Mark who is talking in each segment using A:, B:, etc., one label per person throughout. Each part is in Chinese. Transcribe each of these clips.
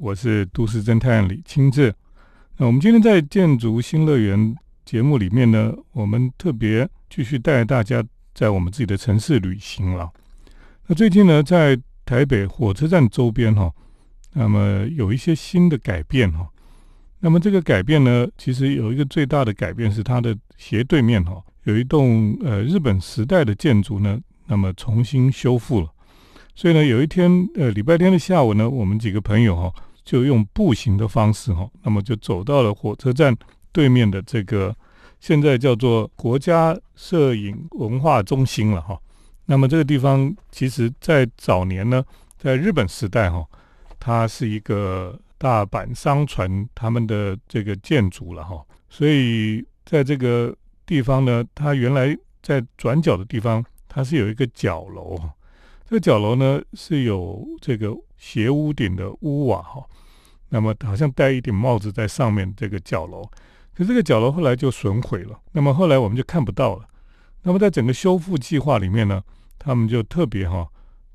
A: 我是都市侦探李清志。那我们今天在建筑新乐园节目里面呢，我们特别继续带大家在我们自己的城市旅行了。那最近呢，在台北火车站周边哈，那么有一些新的改变哈。那么这个改变呢，其实有一个最大的改变是它的斜对面哈，有一栋呃日本时代的建筑呢，那么重新修复了。所以呢，有一天呃礼拜天的下午呢，我们几个朋友哈。就用步行的方式哈，那么就走到了火车站对面的这个现在叫做国家摄影文化中心了哈。那么这个地方其实在早年呢，在日本时代哈，它是一个大阪商船他们的这个建筑了哈。所以在这个地方呢，它原来在转角的地方，它是有一个角楼。这个角楼呢是有这个斜屋顶的屋瓦哈。那么好像戴一顶帽子在上面这个角楼，可是这个角楼后来就损毁了。那么后来我们就看不到了。那么在整个修复计划里面呢，他们就特别哈，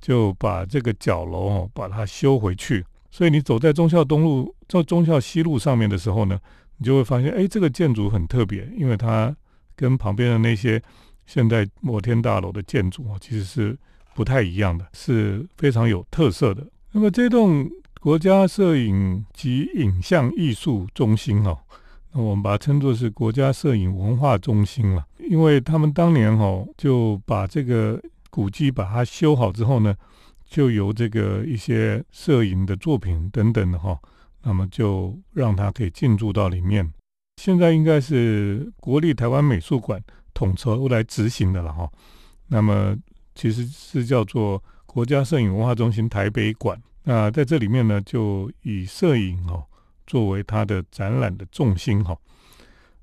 A: 就把这个角楼哦把它修回去。所以你走在忠孝东路、在忠孝西路上面的时候呢，你就会发现，哎，这个建筑很特别，因为它跟旁边的那些现在摩天大楼的建筑啊，其实是不太一样的，是非常有特色的。那么这栋。国家摄影及影像艺术中心哦，那我们把它称作是国家摄影文化中心了，因为他们当年哦就把这个古迹把它修好之后呢，就由这个一些摄影的作品等等的哈，那么就让它可以进驻到里面。现在应该是国立台湾美术馆统筹来执行的了哈，那么其实是叫做国家摄影文化中心台北馆。那在这里面呢，就以摄影哦作为它的展览的重心哈。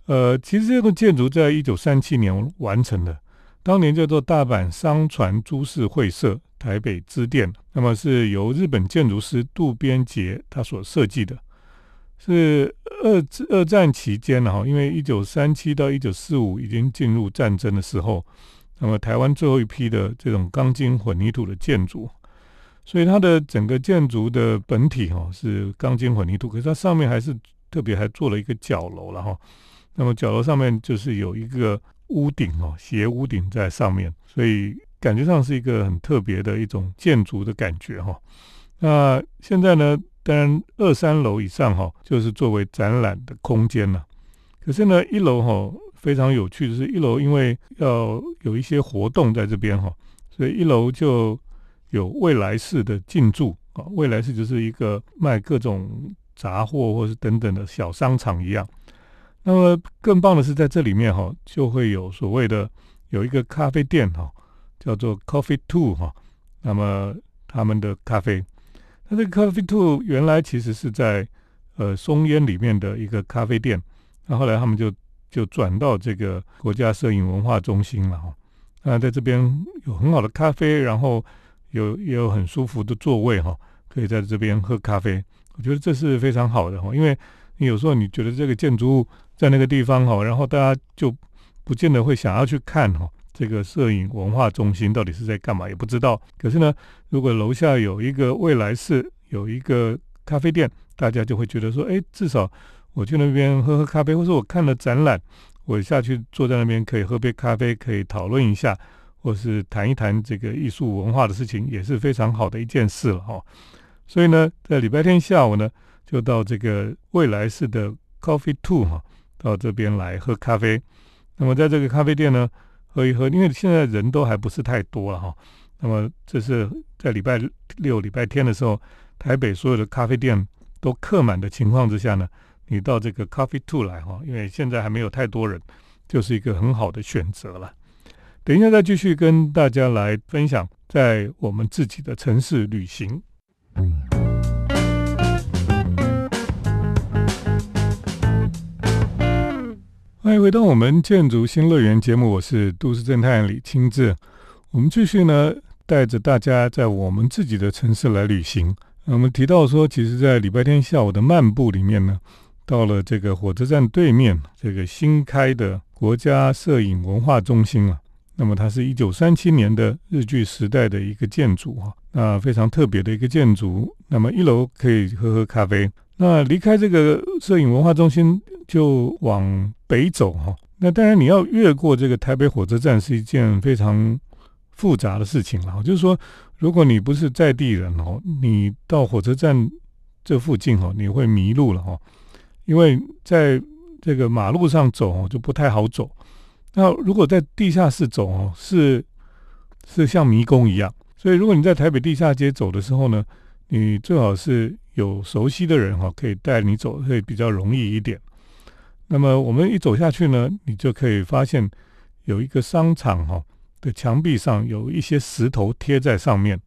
A: 呃，其实这个建筑在一九三七年完成的，当年叫做大阪商船株式会社台北支店，那么是由日本建筑师渡边杰他所设计的，是二二战期间呢哈，因为一九三七到一九四五已经进入战争的时候，那么台湾最后一批的这种钢筋混凝土的建筑。所以它的整个建筑的本体哈是钢筋混凝土，可是它上面还是特别还做了一个角楼了哈。那么角楼上面就是有一个屋顶哦，斜屋顶在上面，所以感觉上是一个很特别的一种建筑的感觉哈。那现在呢，当然二三楼以上哈就是作为展览的空间了。可是呢，一楼哈非常有趣的是，一楼因为要有一些活动在这边哈，所以一楼就。有未来式的进驻啊，未来式就是一个卖各种杂货或是等等的小商场一样。那么更棒的是，在这里面哈，就会有所谓的有一个咖啡店哈，叫做 Coffee Two 哈。那么他们的咖啡，那这个 Coffee Two 原来其实是在呃松烟里面的一个咖啡店，那后来他们就就转到这个国家摄影文化中心了哈。那在这边有很好的咖啡，然后。有也有很舒服的座位哈，可以在这边喝咖啡。我觉得这是非常好的哈，因为你有时候你觉得这个建筑物在那个地方哈，然后大家就不见得会想要去看哈，这个摄影文化中心到底是在干嘛，也不知道。可是呢，如果楼下有一个未来式，有一个咖啡店，大家就会觉得说，哎，至少我去那边喝喝咖啡，或者我看了展览，我下去坐在那边可以喝杯咖啡，可以讨论一下。或是谈一谈这个艺术文化的事情，也是非常好的一件事了哈。所以呢，在礼拜天下午呢，就到这个未来式的 Coffee Two 哈，到这边来喝咖啡。那么在这个咖啡店呢，喝一喝，因为现在人都还不是太多了哈。那么这是在礼拜六、礼拜天的时候，台北所有的咖啡店都客满的情况之下呢，你到这个 Coffee Two 来哈，因为现在还没有太多人，就是一个很好的选择了。等一下，再继续跟大家来分享在我们自己的城市旅行。欢迎回到我们建筑新乐园节目，我是都市侦探李清志。我们继续呢，带着大家在我们自己的城市来旅行。我们提到说，其实，在礼拜天下午的漫步里面呢，到了这个火车站对面这个新开的国家摄影文化中心啊。那么它是一九三七年的日据时代的一个建筑哈，那非常特别的一个建筑。那么一楼可以喝喝咖啡。那离开这个摄影文化中心就往北走哈。那当然你要越过这个台北火车站是一件非常复杂的事情了。就是说，如果你不是在地人哦，你到火车站这附近哦，你会迷路了哈，因为在这个马路上走就不太好走。那如果在地下室走哦，是是像迷宫一样。所以如果你在台北地下街走的时候呢，你最好是有熟悉的人哈，可以带你走，会比较容易一点。那么我们一走下去呢，你就可以发现有一个商场哈的墙壁上有一些石头贴在上面。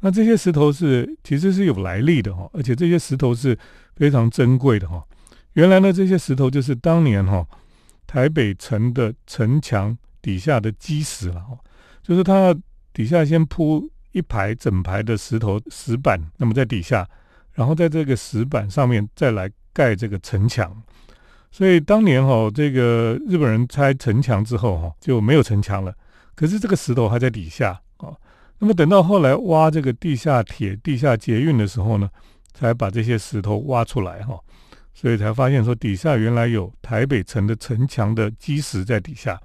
A: 那这些石头是其实是有来历的哈，而且这些石头是非常珍贵的哈。原来呢，这些石头就是当年哈。台北城的城墙底下的基石了，就是它底下先铺一排整排的石头石板，那么在底下，然后在这个石板上面再来盖这个城墙。所以当年哈，这个日本人拆城墙之后哈，就没有城墙了。可是这个石头还在底下啊。那么等到后来挖这个地下铁、地下捷运的时候呢，才把这些石头挖出来哈。所以才发现说底下原来有台北城的城墙的基石在底下。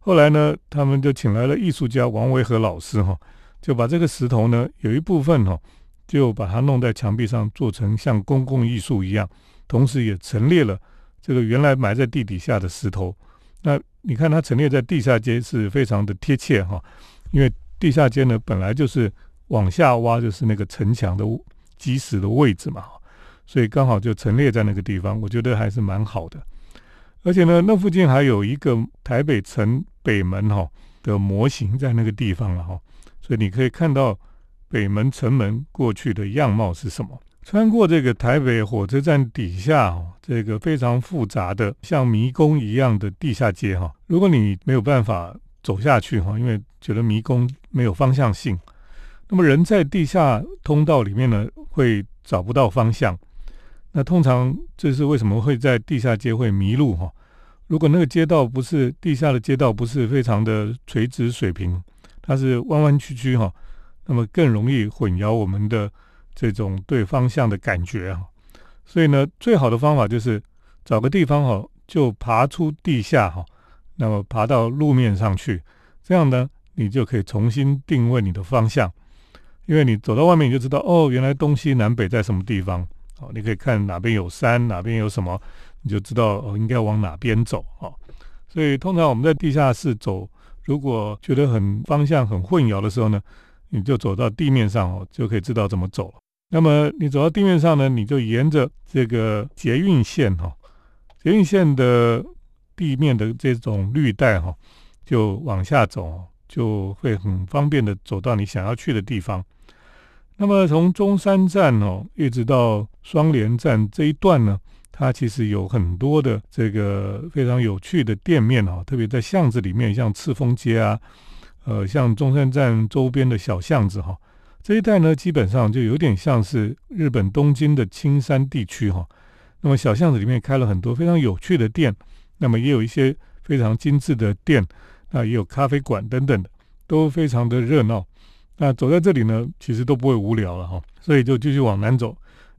A: 后来呢，他们就请来了艺术家王维和老师哈，就把这个石头呢有一部分哈，就把它弄在墙壁上，做成像公共艺术一样，同时也陈列了这个原来埋在地底下的石头。那你看它陈列在地下街是非常的贴切哈，因为地下街呢本来就是往下挖就是那个城墙的基石的位置嘛。所以刚好就陈列在那个地方，我觉得还是蛮好的。而且呢，那附近还有一个台北城北门哈的模型在那个地方了哈，所以你可以看到北门城门过去的样貌是什么。穿过这个台北火车站底下这个非常复杂的像迷宫一样的地下街哈，如果你没有办法走下去哈，因为觉得迷宫没有方向性，那么人在地下通道里面呢会找不到方向。那通常这是为什么会在地下街会迷路哈？如果那个街道不是地下的街道，不是非常的垂直水平，它是弯弯曲曲哈，那么更容易混淆我们的这种对方向的感觉啊。所以呢，最好的方法就是找个地方哈，就爬出地下哈，那么爬到路面上去，这样呢，你就可以重新定位你的方向，因为你走到外面你就知道哦，原来东西南北在什么地方。哦，你可以看哪边有山，哪边有什么，你就知道哦应该往哪边走哦。所以通常我们在地下室走，如果觉得很方向很混淆的时候呢，你就走到地面上哦，就可以知道怎么走了。那么你走到地面上呢，你就沿着这个捷运线哈，捷运线的地面的这种绿带哈，就往下走，就会很方便的走到你想要去的地方。那么从中山站哦，一直到双连站这一段呢，它其实有很多的这个非常有趣的店面哦，特别在巷子里面，像赤峰街啊，呃，像中山站周边的小巷子哈，这一带呢，基本上就有点像是日本东京的青山地区哈。那么小巷子里面开了很多非常有趣的店，那么也有一些非常精致的店，那也有咖啡馆等等的，都非常的热闹。那走在这里呢，其实都不会无聊了哈，所以就继续往南走。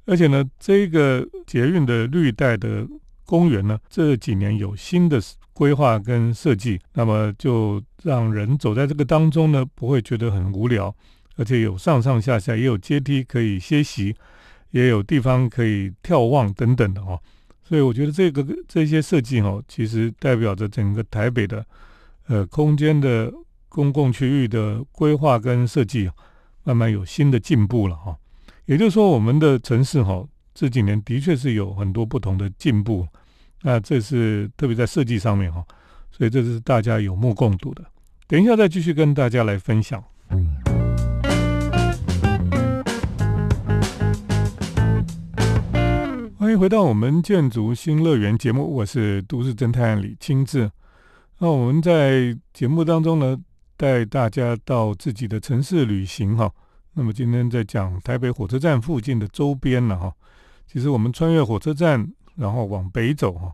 A: 而且呢，这个捷运的绿带的公园呢，这几年有新的规划跟设计，那么就让人走在这个当中呢，不会觉得很无聊，而且有上上下下，也有阶梯可以歇息，也有地方可以眺望等等的哈。所以我觉得这个这些设计哈，其实代表着整个台北的呃空间的。公共区域的规划跟设计慢慢有新的进步了哈，也就是说，我们的城市哈这几年的确是有很多不同的进步，那这是特别在设计上面哈，所以这是大家有目共睹的。等一下再继续跟大家来分享。欢迎回到我们建筑新乐园节目，我是都市侦探李清志。那我们在节目当中呢。带大家到自己的城市旅行哈，那么今天在讲台北火车站附近的周边了哈。其实我们穿越火车站，然后往北走哈，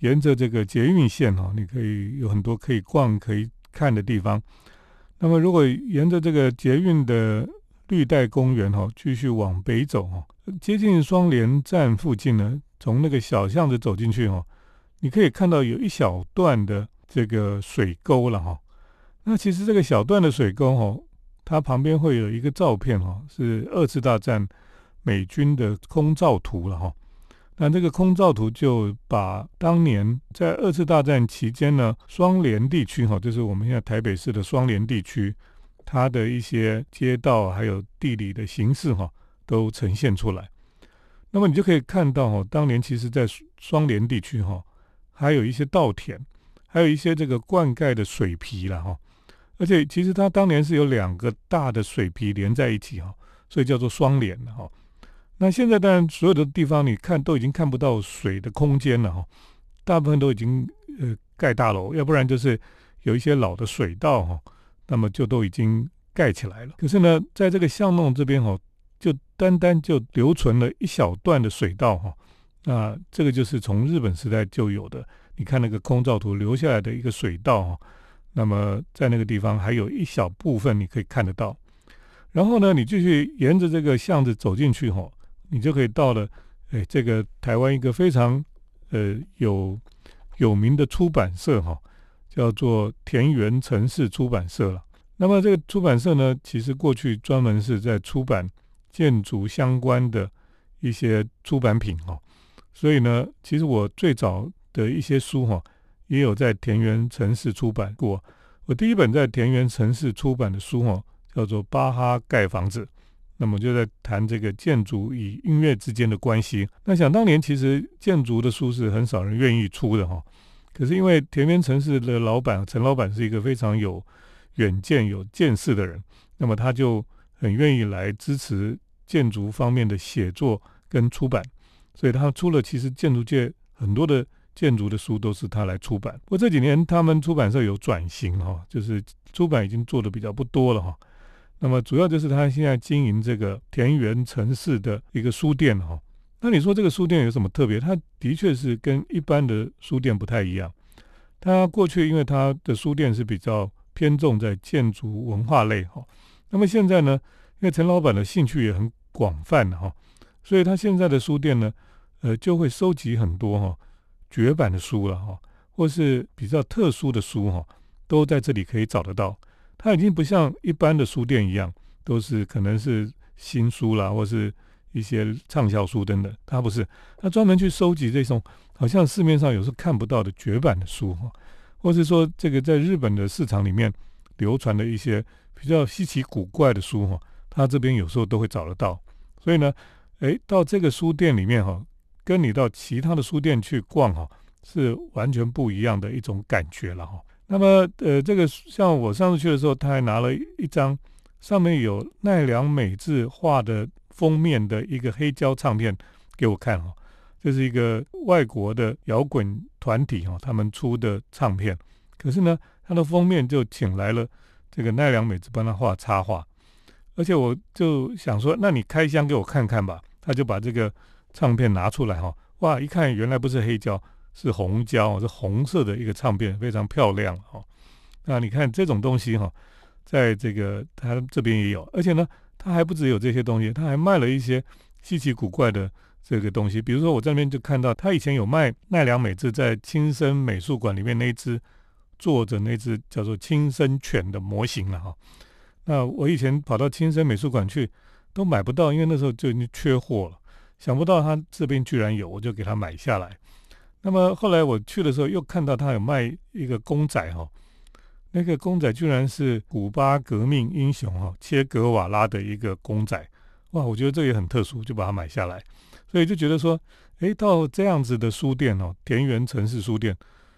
A: 沿着这个捷运线哈，你可以有很多可以逛、可以看的地方。那么，如果沿着这个捷运的绿带公园哈，继续往北走哈，接近双连站附近呢，从那个小巷子走进去哈，你可以看到有一小段的这个水沟了哈。那其实这个小段的水沟哦，它旁边会有一个照片哈，是二次大战美军的空照图了哈。那这个空照图就把当年在二次大战期间呢，双连地区哈，就是我们现在台北市的双连地区，它的一些街道还有地理的形式哈，都呈现出来。那么你就可以看到哈，当年其实在双连地区哈，还有一些稻田，还有一些这个灌溉的水皮了哈。而且其实它当年是有两个大的水皮连在一起哈，所以叫做双连哈。那现在当然所有的地方你看都已经看不到水的空间了哈，大部分都已经呃盖大楼，要不然就是有一些老的水道哈，那么就都已经盖起来了。可是呢，在这个巷弄这边哈，就单单就留存了一小段的水道哈，那这个就是从日本时代就有的，你看那个空照图留下来的一个水道哈，那么在那个地方还有一小部分你可以看得到，然后呢，你继续沿着这个巷子走进去哈。你就可以到了，哎，这个台湾一个非常呃有有名的出版社哈，叫做田园城市出版社了。那么这个出版社呢，其实过去专门是在出版建筑相关的一些出版品哈。所以呢，其实我最早的一些书哈，也有在田园城市出版过。我第一本在田园城市出版的书哈，叫做《巴哈盖房子》。那么就在谈这个建筑与音乐之间的关系。那想当年，其实建筑的书是很少人愿意出的哈。可是因为田园城市的老板陈老板是一个非常有远见、有见识的人，那么他就很愿意来支持建筑方面的写作跟出版。所以他出了其实建筑界很多的建筑的书都是他来出版。不过这几年他们出版社有转型哈，就是出版已经做的比较不多了哈。那么主要就是他现在经营这个田园城市的一个书店哈。那你说这个书店有什么特别？它的确是跟一般的书店不太一样。他过去因为他的书店是比较偏重在建筑文化类哈。那么现在呢，因为陈老板的兴趣也很广泛哈，所以他现在的书店呢，呃，就会收集很多哈绝版的书了哈，或是比较特殊的书哈，都在这里可以找得到。它已经不像一般的书店一样，都是可能是新书啦，或是一些畅销书等等。它不是，它专门去收集这种好像市面上有时候看不到的绝版的书哈，或是说这个在日本的市场里面流传的一些比较稀奇古怪的书哈，它这边有时候都会找得到。所以呢，诶，到这个书店里面哈，跟你到其他的书店去逛哈，是完全不一样的一种感觉了哈。那么，呃，这个像我上次去的时候，他还拿了一张上面有奈良美智画的封面的一个黑胶唱片给我看哈，这是一个外国的摇滚团体哈，他们出的唱片。可是呢，它的封面就请来了这个奈良美智帮他画插画，而且我就想说，那你开箱给我看看吧。他就把这个唱片拿出来哈，哇，一看原来不是黑胶。是红胶，是红色的一个唱片，非常漂亮哈。那你看这种东西哈，在这个他这边也有，而且呢，他还不只有这些东西，他还卖了一些稀奇古怪的这个东西。比如说我这边就看到，他以前有卖奈良美智在轻生美术馆里面那只坐着那只叫做轻生犬的模型了哈。那我以前跑到亲生美术馆去都买不到，因为那时候就已经缺货了。想不到他这边居然有，我就给他买下来。那么后来我去的时候，又看到他有卖一个公仔哈，那个公仔居然是古巴革命英雄哈切格瓦拉的一个公仔，哇，我觉得这也很特殊，就把它买下来。所以就觉得说，诶，到这样子的书店哦，田园城市书店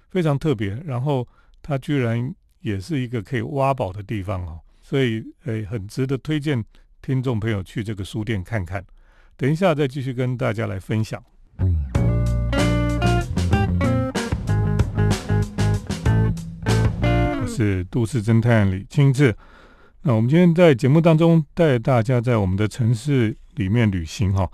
A: 非常特别，然后它居然也是一个可以挖宝的地方哦，所以诶，很值得推荐听众朋友去这个书店看看。等一下再继续跟大家来分享。我是都市侦探李清志。那我们今天在节目当中带大家在我们的城市里面旅行哈。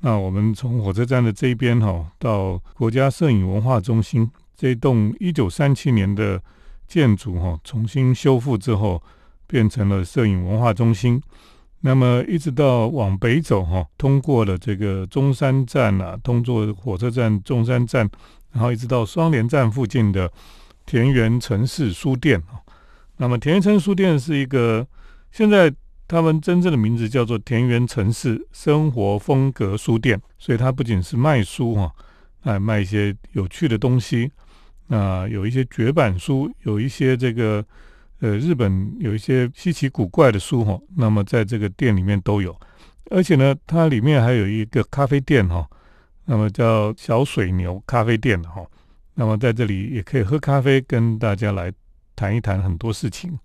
A: 那我们从火车站的这一边哈，到国家摄影文化中心这栋一九三七年的建筑哈重新修复之后，变成了摄影文化中心。那么一直到往北走哈，通过了这个中山站啊，通过火车站中山站，然后一直到双连站附近的田园城市书店。那么田园城市书店是一个现在他们真正的名字叫做田园城市生活风格书店，所以它不仅是卖书哈，还卖一些有趣的东西，那有一些绝版书，有一些这个。呃，日本有一些稀奇古怪的书哈，那么在这个店里面都有，而且呢，它里面还有一个咖啡店哈，那么叫小水牛咖啡店哈，那么在这里也可以喝咖啡，跟大家来谈一谈很多事情。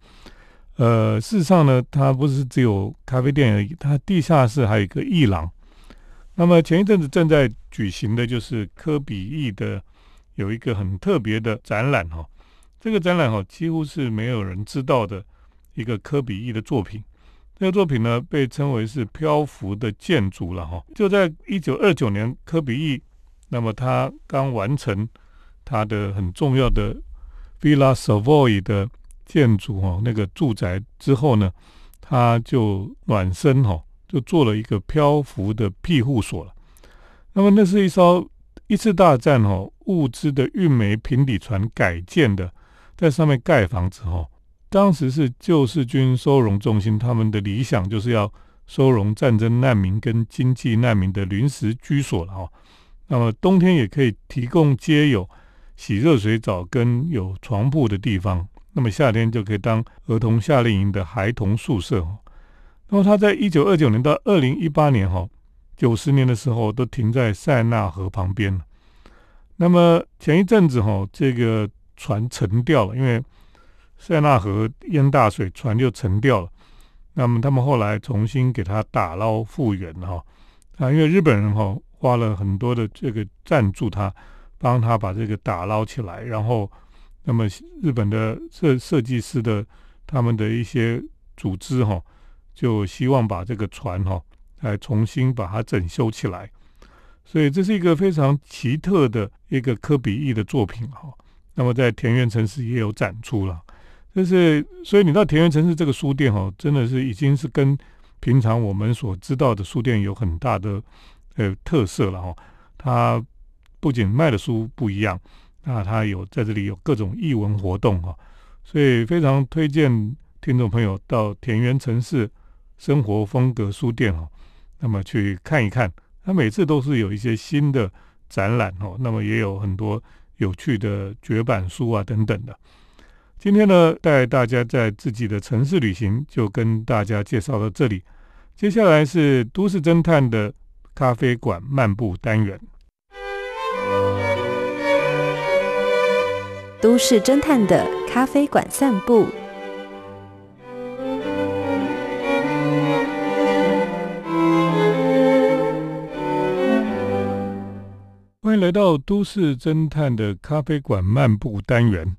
A: 呃，事实上呢，它不是只有咖啡店而已，它地下室还有一个艺廊。那么前一阵子正在举行的就是科比艺的有一个很特别的展览哈。这个展览哈，几乎是没有人知道的一个科比一的作品。这个作品呢，被称为是漂浮的建筑了哈。就在一九二九年，科比一那么他刚完成他的很重要的 Villa Savoy 的建筑哈，那个住宅之后呢，他就暖身哈，就做了一个漂浮的庇护所了。那么那是一艘一次大战哈物资的运煤平底船改建的。在上面盖房子哈，当时是救世军收容中心，他们的理想就是要收容战争难民跟经济难民的临时居所了哈。那么冬天也可以提供皆有洗热水澡跟有床铺的地方，那么夏天就可以当儿童夏令营的孩童宿舍。那么他在一九二九年到二零一八年哈，九十年的时候都停在塞纳河旁边那么前一阵子哈，这个。船沉掉了，因为塞纳河淹大水，船就沉掉了。那么他们后来重新给它打捞复原哈啊，因为日本人哈花了很多的这个赞助他，帮他把这个打捞起来。然后，那么日本的设设计师的他们的一些组织哈，就希望把这个船哈来重新把它整修起来。所以这是一个非常奇特的一个科比意的作品哈。那么在田园城市也有展出了，就是所以你到田园城市这个书店哦，真的是已经是跟平常我们所知道的书店有很大的呃特色了哈。它不仅卖的书不一样，那它有在这里有各种译文活动哈，所以非常推荐听众朋友到田园城市生活风格书店哈，那么去看一看。它每次都是有一些新的展览哦，那么也有很多。有趣的绝版书啊，等等的。今天呢，带大家在自己的城市旅行，就跟大家介绍到这里。接下来是都市侦探的咖啡馆漫步单元。
B: 都市侦探的咖啡馆散步。
A: 来到都市侦探的咖啡馆漫步单元。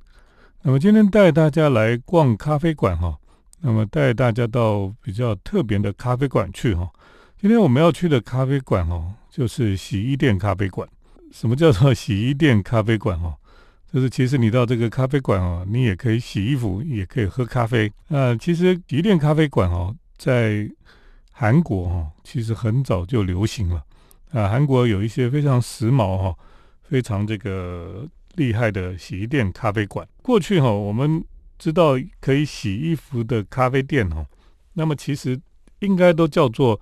A: 那么今天带大家来逛咖啡馆哈，那么带大家到比较特别的咖啡馆去哈。今天我们要去的咖啡馆哦，就是洗衣店咖啡馆。什么叫做洗衣店咖啡馆哦？就是其实你到这个咖啡馆哦，你也可以洗衣服，也可以喝咖啡。那其实洗衣店咖啡馆哦，在韩国哦，其实很早就流行了。啊，韩国有一些非常时髦哈，非常这个厉害的洗衣店、咖啡馆。过去哈，我们知道可以洗衣服的咖啡店哈，那么其实应该都叫做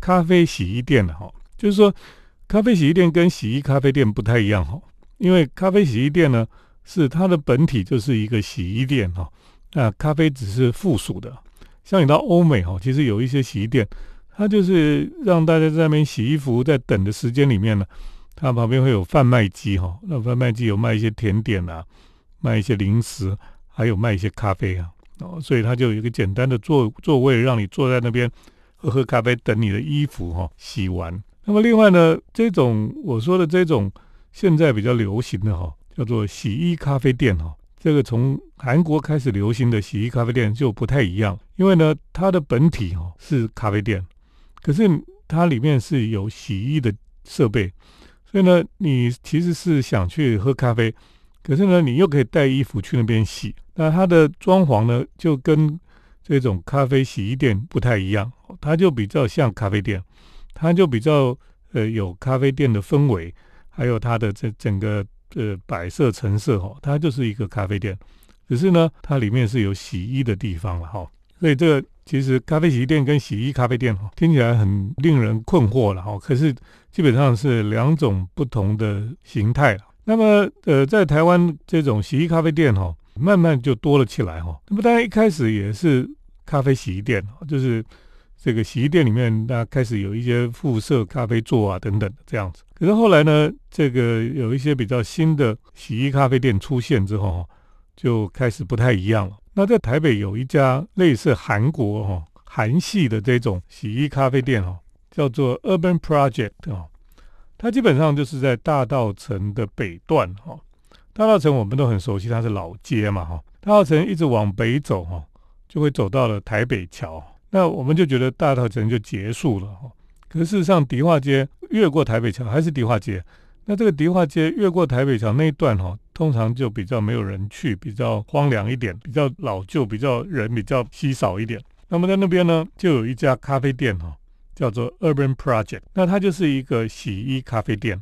A: 咖啡洗衣店的哈。就是说，咖啡洗衣店跟洗衣咖啡店不太一样哈，因为咖啡洗衣店呢是它的本体就是一个洗衣店哈，那咖啡只是附属的。像你到欧美哈，其实有一些洗衣店。他就是让大家在那边洗衣服，在等的时间里面呢，他旁边会有贩卖机哈，那贩卖机有卖一些甜点啊，卖一些零食，还有卖一些咖啡啊，哦，所以他就有一个简单的座座位，让你坐在那边喝喝咖啡，等你的衣服哈洗完。那么另外呢，这种我说的这种现在比较流行的哈，叫做洗衣咖啡店哈。这个从韩国开始流行的洗衣咖啡店就不太一样，因为呢，它的本体哈是咖啡店。可是它里面是有洗衣的设备，所以呢，你其实是想去喝咖啡，可是呢，你又可以带衣服去那边洗。那它的装潢呢，就跟这种咖啡洗衣店不太一样，它就比较像咖啡店，它就比较呃有咖啡店的氛围，还有它的这整个呃摆设陈设哈，它就是一个咖啡店。只是呢，它里面是有洗衣的地方了哈。所以这个其实咖啡洗衣店跟洗衣咖啡店哈，听起来很令人困惑了哈。可是基本上是两种不同的形态。那么呃，在台湾这种洗衣咖啡店哈。慢慢就多了起来哈。那么当然一开始也是咖啡洗衣店，就是这个洗衣店里面，大家开始有一些附设咖啡座啊等等这样子。可是后来呢，这个有一些比较新的洗衣咖啡店出现之后，就开始不太一样了。那在台北有一家类似韩国哈韩系的这种洗衣咖啡店哈，叫做 Urban Project 哦，它基本上就是在大道城的北段哈。大道城我们都很熟悉，它是老街嘛，哈。大道城一直往北走，哈，就会走到了台北桥。那我们就觉得大道城就结束了，哈。可是事实上，迪化街越过台北桥还是迪化街。那这个迪化街越过台北桥那一段，哈，通常就比较没有人去，比较荒凉一点，比较老旧，比较人比较稀少一点。那么在那边呢，就有一家咖啡店，哈，叫做 Urban Project。那它就是一个洗衣咖啡店。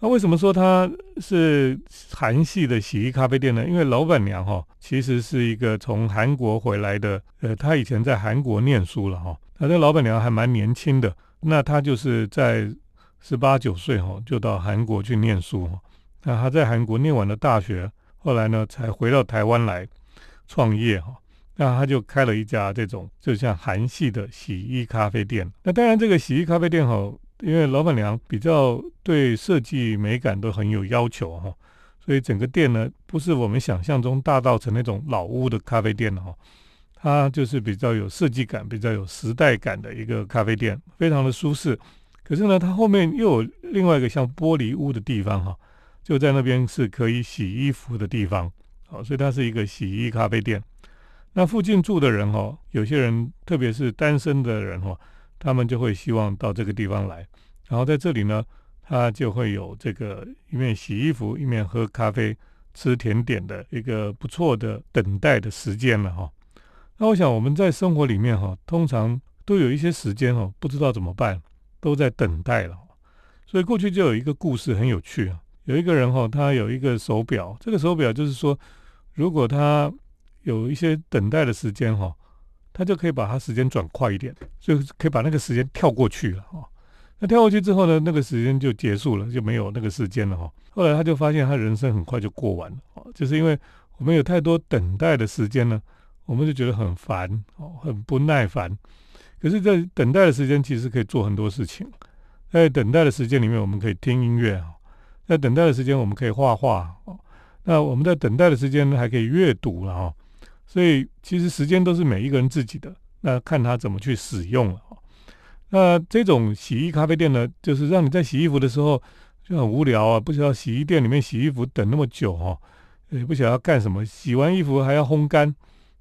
A: 那为什么说它是韩系的洗衣咖啡店呢？因为老板娘哈，其实是一个从韩国回来的，呃，她以前在韩国念书了哈。那这老板娘还蛮年轻的，那她就是在十八九岁哈，就到韩国去念书哈。那他在韩国念完了大学，后来呢才回到台湾来创业哈。那他就开了一家这种就像韩系的洗衣咖啡店。那当然这个洗衣咖啡店哈。因为老板娘比较对设计美感都很有要求哈，所以整个店呢不是我们想象中大道城那种老屋的咖啡店哈，它就是比较有设计感、比较有时代感的一个咖啡店，非常的舒适。可是呢，它后面又有另外一个像玻璃屋的地方哈，就在那边是可以洗衣服的地方，好，所以它是一个洗衣咖啡店。那附近住的人哈，有些人特别是单身的人哈。他们就会希望到这个地方来，然后在这里呢，他就会有这个一面洗衣服、一面喝咖啡、吃甜点的一个不错的等待的时间了哈。那我想我们在生活里面哈，通常都有一些时间哦，不知道怎么办，都在等待了。所以过去就有一个故事很有趣啊，有一个人哈，他有一个手表，这个手表就是说，如果他有一些等待的时间哈。他就可以把他时间转快一点，就可以把那个时间跳过去了哦。那跳过去之后呢，那个时间就结束了，就没有那个时间了哈。后来他就发现，他人生很快就过完了哦，就是因为我们有太多等待的时间呢，我们就觉得很烦哦，很不耐烦。可是，在等待的时间，其实可以做很多事情。在等待的时间里面，我们可以听音乐啊；在等待的时间，我们可以画画哦。那我们在等待的时间呢还可以阅读了哈。所以其实时间都是每一个人自己的，那看他怎么去使用了。那这种洗衣咖啡店呢，就是让你在洗衣服的时候就很无聊啊，不知道洗衣店里面洗衣服等那么久哈，也不晓得要干什么，洗完衣服还要烘干，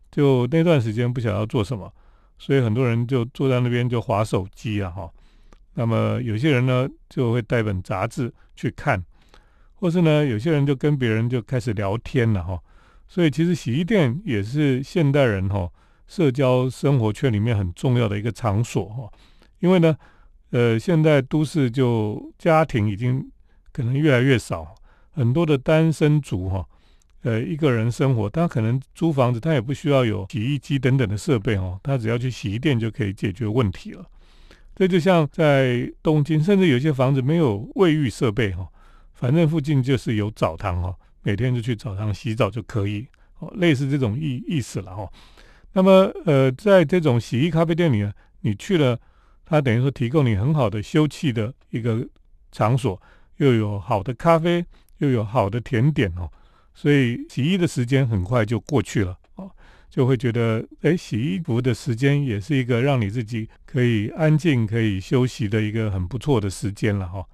A: 就那段时间不晓得要做什么，所以很多人就坐在那边就划手机啊哈。那么有些人呢就会带本杂志去看，或是呢有些人就跟别人就开始聊天了哈。所以其实洗衣店也是现代人哈社交生活圈里面很重要的一个场所哈，因为呢，呃，现在都市就家庭已经可能越来越少，很多的单身族哈，呃，一个人生活，他可能租房子，他也不需要有洗衣机等等的设备哦，他只要去洗衣店就可以解决问题了。这就像在东京，甚至有些房子没有卫浴设备哈，反正附近就是有澡堂哈。每天就去澡堂洗澡就可以，哦，类似这种意意思了哈。那么，呃，在这种洗衣咖啡店里呢，你去了，它等于说提供你很好的休憩的一个场所，又有好的咖啡，又有好的甜点哦，所以洗衣的时间很快就过去了哦，就会觉得，哎，洗衣服的时间也是一个让你自己可以安静、可以休息的一个很不错的时间了哈。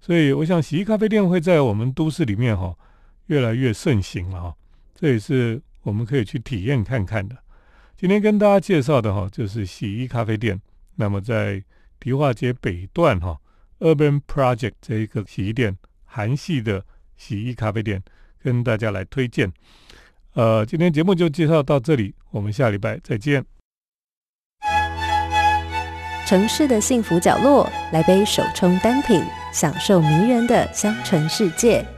A: 所以，我想洗衣咖啡店会在我们都市里面哈。越来越盛行了哈，这也是我们可以去体验看看的。今天跟大家介绍的哈，就是洗衣咖啡店。那么在迪化街北段哈，Urban Project 这一个洗衣店，韩系的洗衣咖啡店，跟大家来推荐。呃，今天节目就介绍到这里，我们下礼拜再见。
B: 城市的幸福角落，来杯手冲单品，享受迷人的香醇世界。